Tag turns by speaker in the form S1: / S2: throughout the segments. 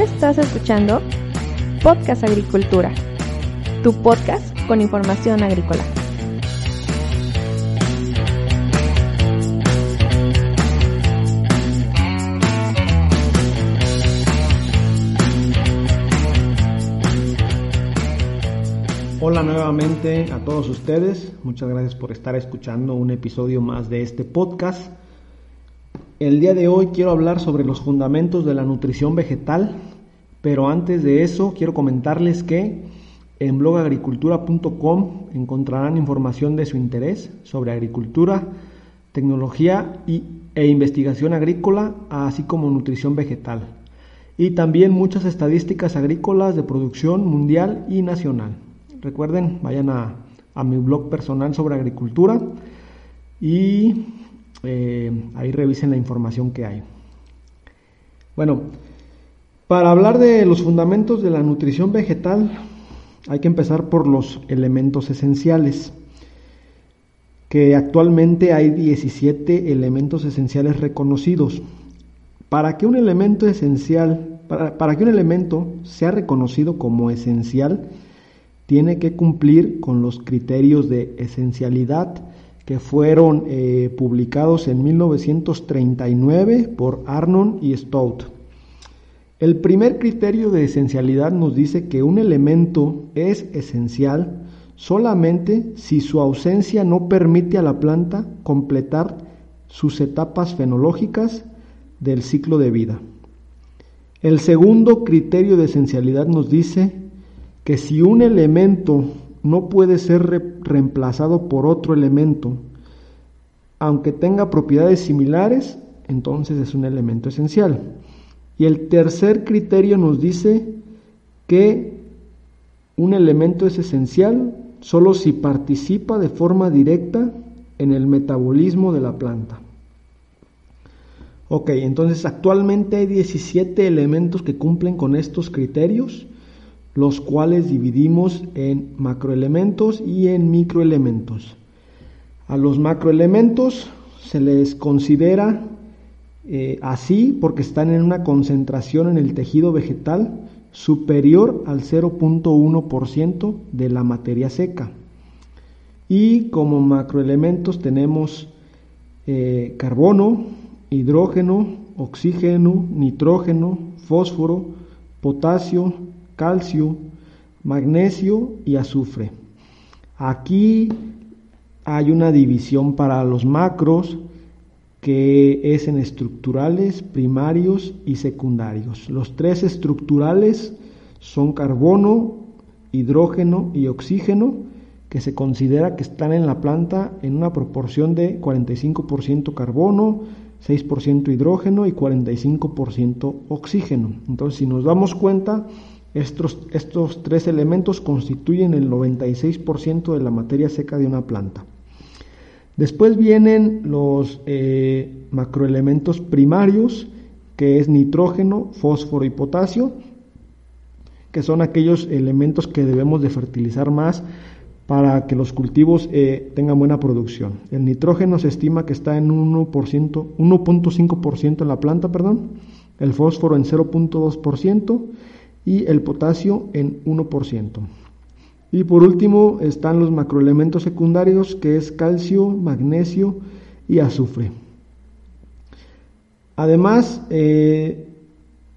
S1: Estás escuchando Podcast Agricultura, tu podcast con información agrícola.
S2: Hola nuevamente a todos ustedes, muchas gracias por estar escuchando un episodio más de este podcast. El día de hoy quiero hablar sobre los fundamentos de la nutrición vegetal, pero antes de eso quiero comentarles que en blogagricultura.com encontrarán información de su interés sobre agricultura, tecnología y, e investigación agrícola, así como nutrición vegetal. Y también muchas estadísticas agrícolas de producción mundial y nacional. Recuerden, vayan a, mi blog personal sobre agricultura y eh, ahí revisen la información que hay. Bueno, para hablar de los fundamentos de la nutrición vegetal, hay que empezar por los elementos esenciales, que actualmente hay 17 elementos esenciales reconocidos. Para que un elemento esencial, para, para que un elemento sea reconocido como esencial, tiene que cumplir con los criterios de esencialidad que fueron eh, publicados en 1939 por Arnon y Stout. El primer criterio de esencialidad nos dice que un elemento es esencial solamente si su ausencia no permite a la planta completar sus etapas fenológicas del ciclo de vida. El segundo criterio de esencialidad nos dice que si un elemento no puede ser reemplazado por otro elemento, aunque tenga propiedades similares, entonces es un elemento esencial. Y el tercer criterio nos dice que un elemento es esencial solo si participa de forma directa en el metabolismo de la planta. Ok, entonces actualmente hay 17 elementos que cumplen con estos criterios los cuales dividimos en macroelementos y en microelementos. A los macroelementos se les considera eh, así porque están en una concentración en el tejido vegetal superior al 0.1% de la materia seca. Y como macroelementos tenemos eh, carbono, hidrógeno, oxígeno, nitrógeno, fósforo, potasio, calcio, magnesio y azufre. Aquí hay una división para los macros que es en estructurales, primarios y secundarios. Los tres estructurales son carbono, hidrógeno y oxígeno, que se considera que están en la planta en una proporción de 45% carbono, 6% hidrógeno y 45% oxígeno. Entonces, si nos damos cuenta, estos, estos tres elementos constituyen el 96% de la materia seca de una planta. Después vienen los eh, macroelementos primarios, que es nitrógeno, fósforo y potasio, que son aquellos elementos que debemos de fertilizar más para que los cultivos eh, tengan buena producción. El nitrógeno se estima que está en 1.5% en la planta, perdón, el fósforo en 0.2%, y el potasio en 1%. Y por último están los macroelementos secundarios que es calcio, magnesio y azufre. Además, eh,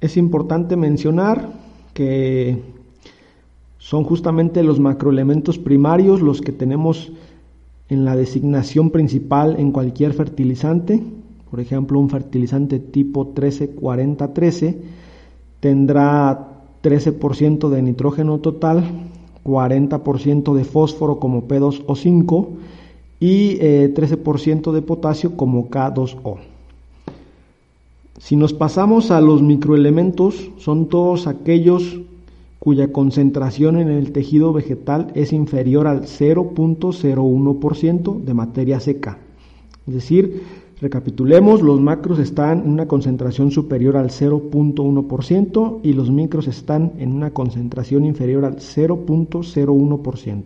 S2: es importante mencionar que son justamente los macroelementos primarios los que tenemos en la designación principal en cualquier fertilizante. Por ejemplo, un fertilizante tipo 1340-13 tendrá 13% de nitrógeno total, 40% de fósforo como P2 o 5 y 13% eh, de potasio como K2O. Si nos pasamos a los microelementos, son todos aquellos cuya concentración en el tejido vegetal es inferior al 0.01% de materia seca. Es decir, Recapitulemos, los macros están en una concentración superior al 0.1% y los micros están en una concentración inferior al 0.01%.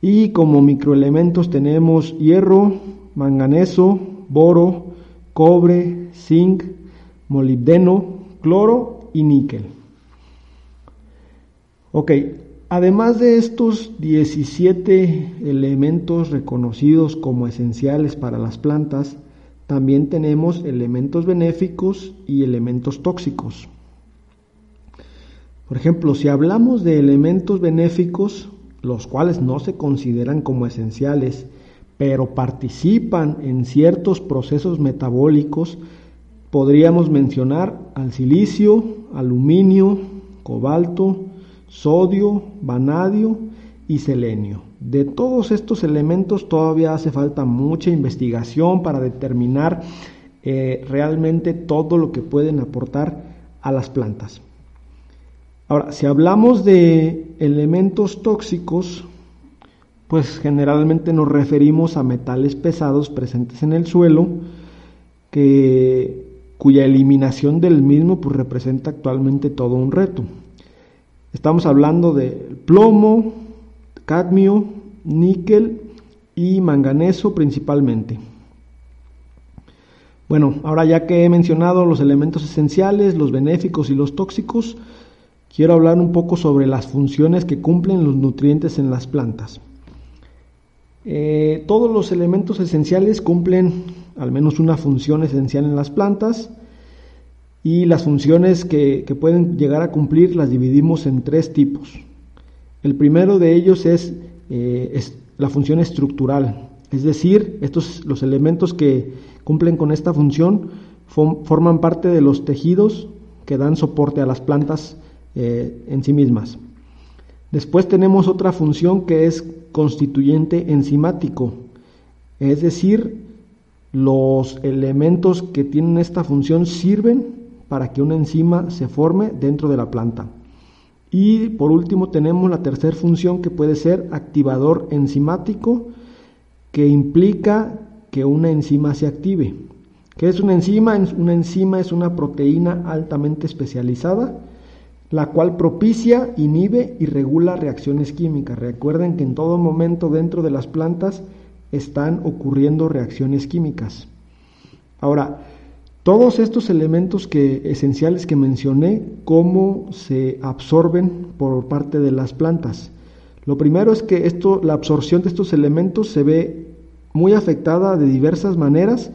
S2: Y como microelementos tenemos hierro, manganeso, boro, cobre, zinc, molibdeno, cloro y níquel. Ok, además de estos 17 elementos reconocidos como esenciales para las plantas, también tenemos elementos benéficos y elementos tóxicos. Por ejemplo, si hablamos de elementos benéficos, los cuales no se consideran como esenciales, pero participan en ciertos procesos metabólicos, podríamos mencionar al silicio, aluminio, cobalto, sodio, vanadio y selenio. De todos estos elementos todavía hace falta mucha investigación para determinar eh, realmente todo lo que pueden aportar a las plantas. Ahora, si hablamos de elementos tóxicos, pues generalmente nos referimos a metales pesados presentes en el suelo, que, cuya eliminación del mismo pues, representa actualmente todo un reto. Estamos hablando de plomo, cadmio, níquel y manganeso principalmente. Bueno, ahora ya que he mencionado los elementos esenciales, los benéficos y los tóxicos, quiero hablar un poco sobre las funciones que cumplen los nutrientes en las plantas. Eh, todos los elementos esenciales cumplen al menos una función esencial en las plantas y las funciones que, pueden llegar a cumplir las dividimos en tres tipos. El primero de ellos es, eh, la función estructural, es decir, estos, los elementos que cumplen con esta función forman parte de los tejidos que dan soporte a las plantas eh, en sí mismas. Después tenemos otra función que es constituyente enzimático, es decir, los elementos que tienen esta función sirven para que una enzima se forme dentro de la planta. Y por último tenemos la tercera función que puede ser activador enzimático, que implica que una enzima se active. ¿Qué es una enzima? Una enzima es una proteína altamente especializada, la cual propicia, inhibe y regula reacciones químicas. Recuerden que en todo momento dentro de las plantas están ocurriendo reacciones químicas. Ahora, todos estos elementos que, esenciales que mencioné, cómo se absorben por parte de las plantas. Lo primero es que esto, la absorción de estos elementos se ve muy afectada de diversas maneras,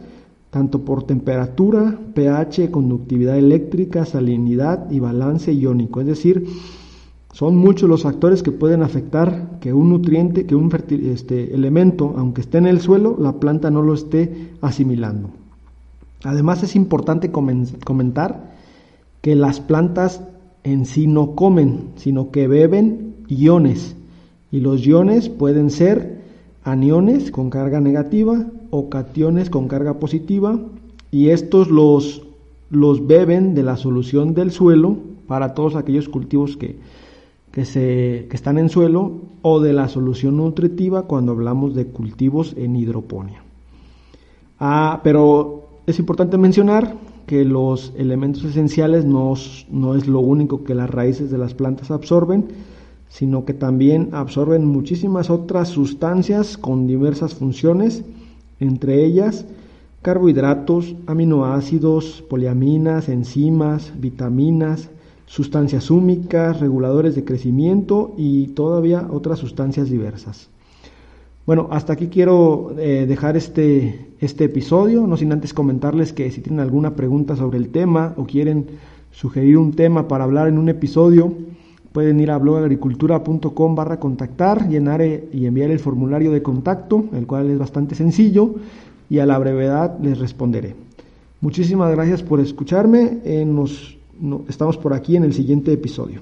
S2: tanto por temperatura, pH, conductividad eléctrica, salinidad y balance iónico. Es decir, son muchos los factores que pueden afectar que un nutriente, que un este, elemento, aunque esté en el suelo, la planta no lo esté asimilando. Además es importante comentar que las plantas en sí no comen, sino que beben iones. Y los iones pueden ser aniones con carga negativa o cationes con carga positiva. Y estos los, los beben de la solución del suelo para todos aquellos cultivos que, que, se, que están en suelo o de la solución nutritiva cuando hablamos de cultivos en hidroponía. Ah, pero es importante mencionar que los elementos esenciales no, es lo único que las raíces de las plantas absorben, sino que también absorben muchísimas otras sustancias con diversas funciones, entre ellas carbohidratos, aminoácidos, poliaminas, enzimas, vitaminas, sustancias húmicas, reguladores de crecimiento y todavía otras sustancias diversas. Bueno, hasta aquí quiero eh, dejar este, este episodio, no sin antes comentarles que si tienen alguna pregunta sobre el tema o quieren sugerir un tema para hablar en un episodio, pueden ir a blogagricultura.com barra contactar, llenar eh, y enviar el formulario de contacto, el cual es bastante sencillo y a la brevedad les responderé. Muchísimas gracias por escucharme, eh, nos, estamos por aquí en el siguiente episodio.